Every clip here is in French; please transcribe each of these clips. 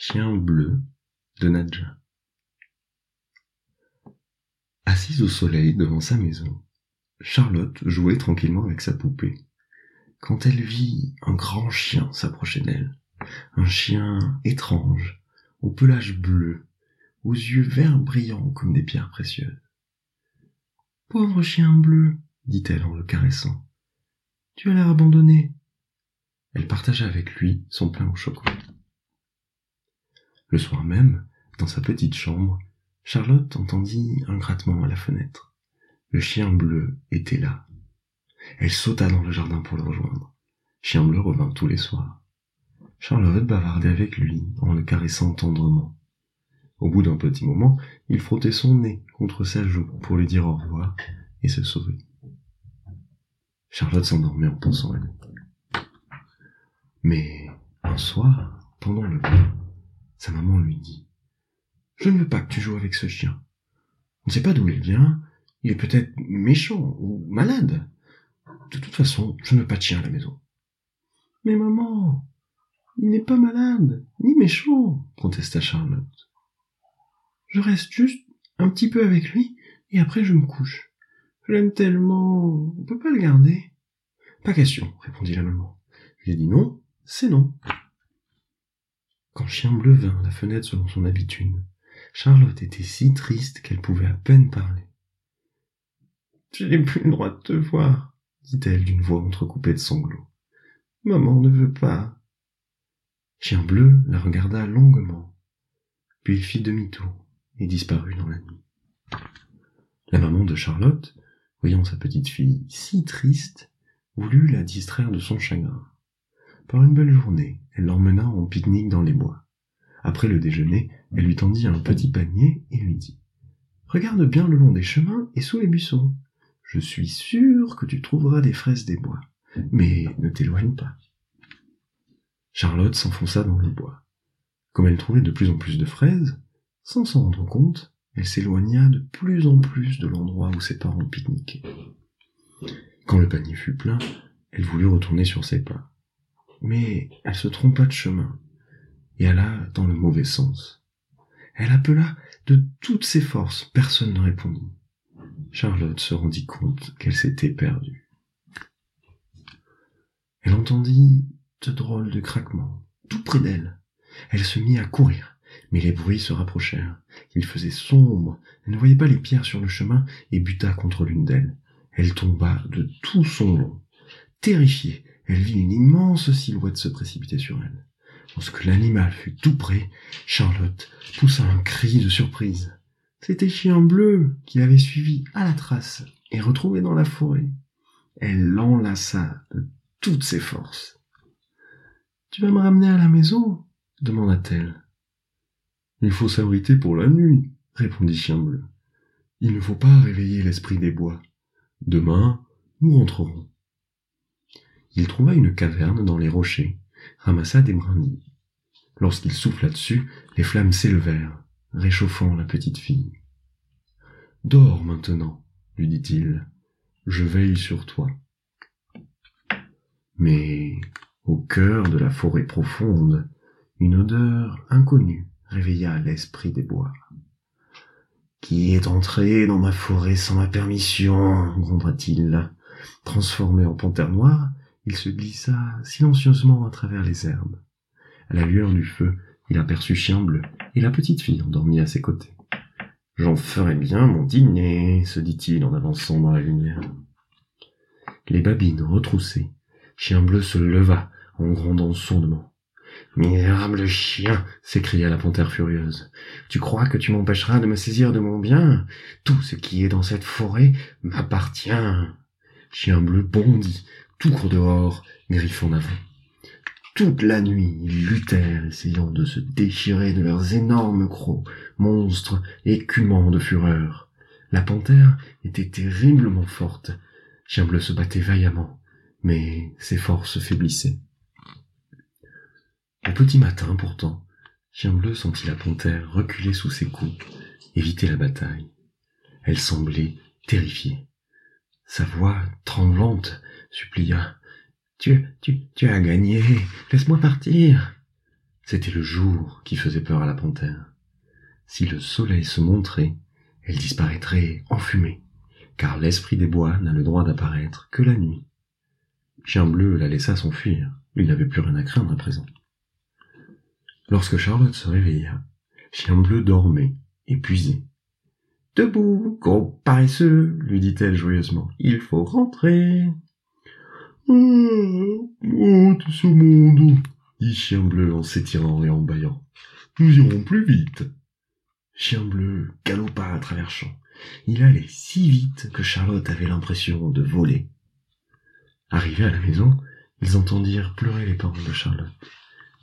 Chien bleu de Nadja. Assise au soleil devant sa maison, Charlotte jouait tranquillement avec sa poupée. Quand elle vit un grand chien s'approcher d'elle, un chien étrange, au pelage bleu, aux yeux verts brillants comme des pierres précieuses. Pauvre chien bleu, dit-elle en le caressant. Tu as l'air abandonné. Elle partagea avec lui son pain au chocolat. Le soir même, dans sa petite chambre, Charlotte entendit un grattement à la fenêtre. Le chien bleu était là. Elle sauta dans le jardin pour le rejoindre. Chien bleu revint tous les soirs. Charlotte bavardait avec lui en le caressant tendrement. Au bout d'un petit moment, il frottait son nez contre sa joue pour lui dire au revoir et se sauver. Charlotte s'endormait en pensant à lui. Mais un soir, pendant le bain, sa maman lui dit Je ne veux pas que tu joues avec ce chien. On ne sait pas d'où il vient, il est peut-être méchant ou malade. De toute façon, je ne veux pas de chien à la maison. Mais maman, il n'est pas malade, ni méchant, protesta Charlotte. Je reste juste un petit peu avec lui, et après je me couche. Je l'aime tellement, on peut pas le garder. Pas question, répondit la maman. J'ai dit non, c'est non. Quand Chien Bleu vint à la fenêtre selon son habitude, Charlotte était si triste qu'elle pouvait à peine parler. Je n'ai plus le droit de te voir, dit-elle d'une voix entrecoupée de sanglots. Maman ne veut pas. Chien Bleu la regarda longuement, puis il fit demi-tour et disparut dans la nuit. La maman de Charlotte, voyant sa petite fille si triste, voulut la distraire de son chagrin. Par une belle journée, elle l'emmena en pique-nique dans les bois. Après le déjeuner, elle lui tendit un petit panier et lui dit Regarde bien le long des chemins et sous les buissons. Je suis sûr que tu trouveras des fraises des bois, mais ne t'éloigne pas. Charlotte s'enfonça dans le bois. Comme elle trouvait de plus en plus de fraises, sans s'en rendre compte, elle s'éloigna de plus en plus de l'endroit où ses parents pique-niquaient. Quand le panier fut plein, elle voulut retourner sur ses pas mais elle se trompa de chemin et alla dans le mauvais sens. Elle appela de toutes ses forces, personne ne répondit. Charlotte se rendit compte qu'elle s'était perdue. Elle entendit de drôles de craquements, tout près d'elle. Elle se mit à courir, mais les bruits se rapprochèrent. Il faisait sombre, elle ne voyait pas les pierres sur le chemin et buta contre l'une d'elles. Elle tomba de tout son long. Terrifiée, elle vit une immense silhouette se précipiter sur elle. Lorsque l'animal fut tout près, Charlotte poussa un cri de surprise. C'était Chien Bleu qui l'avait suivi à la trace et retrouvé dans la forêt. Elle l'enlaça de toutes ses forces. Tu vas me ramener à la maison? demanda-t-elle. Il faut s'abriter pour la nuit, répondit Chien Bleu. Il ne faut pas réveiller l'esprit des bois. Demain, nous rentrerons il trouva une caverne dans les rochers, ramassa des brindilles. Lorsqu'il souffla dessus, les flammes s'élevèrent, réchauffant la petite fille. Dors maintenant, lui dit-il, je veille sur toi. Mais, au cœur de la forêt profonde, une odeur inconnue réveilla l'esprit des bois. Qui est entré dans ma forêt sans ma permission gronda-t-il. Transformé en panthère noire, il se glissa silencieusement à travers les herbes. À la lueur du feu, il aperçut Chien Bleu et la petite fille endormie à ses côtés. J'en ferai bien mon dîner, se dit-il en avançant dans la lumière. Les babines retroussées, Chien Bleu se leva en grondant sourdement. Misérable chien, s'écria la panthère furieuse. Tu crois que tu m'empêcheras de me saisir de mon bien? Tout ce qui est dans cette forêt m'appartient. Chien bleu bondit, tout court dehors, griffes en avant. Toute la nuit, ils luttèrent, essayant de se déchirer de leurs énormes crocs, monstres écumants de fureur. La panthère était terriblement forte. Chien se battait vaillamment, mais ses forces faiblissaient. Au petit matin, pourtant, Chien sentit la panthère reculer sous ses coups, éviter la bataille. Elle semblait terrifiée. Sa voix tremblante supplia. Tu, tu, tu as gagné. Laisse-moi partir. C'était le jour qui faisait peur à la panthère. Si le soleil se montrait, elle disparaîtrait en fumée, car l'esprit des bois n'a le droit d'apparaître que la nuit. Chien bleu la laissa s'enfuir, il n'avait plus rien à craindre à présent. Lorsque Charlotte se réveilla, Chien bleu dormait, épuisé. Debout, gros paresseux, lui dit-elle joyeusement, il faut rentrer. Oh, monte ce monde, dit Chien bleu en s'étirant et en bâillant. Nous irons plus vite. Chien bleu galopa à travers champs. Il allait si vite que Charlotte avait l'impression de voler. Arrivés à la maison, ils entendirent pleurer les parents de Charlotte,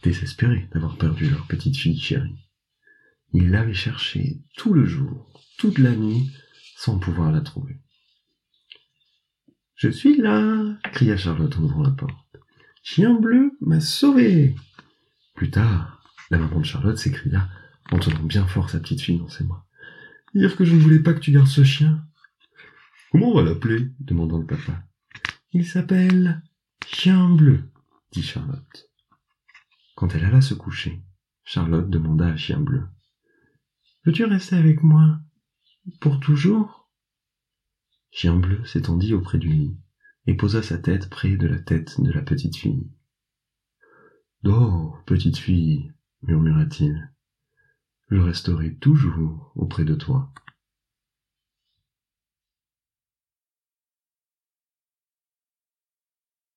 désespérés d'avoir perdu leur petite fille chérie. Ils l'avaient cherchée tout le jour, toute la nuit, sans pouvoir la trouver. Je suis là, cria Charlotte en ouvrant la porte. Chien bleu m'a sauvé. Plus tard, la maman de Charlotte s'écria en tenant bien fort sa petite fille dans ses bras. Dire que je ne voulais pas que tu gardes ce chien. Comment on va l'appeler? demanda le papa. Il s'appelle Chien bleu, dit Charlotte. Quand elle alla se coucher, Charlotte demanda à Chien bleu. Veux-tu rester avec moi pour toujours? Chien bleu s'étendit auprès du lit et posa sa tête près de la tête de la petite fille. Dors, petite fille, murmura-t-il. Je resterai toujours auprès de toi.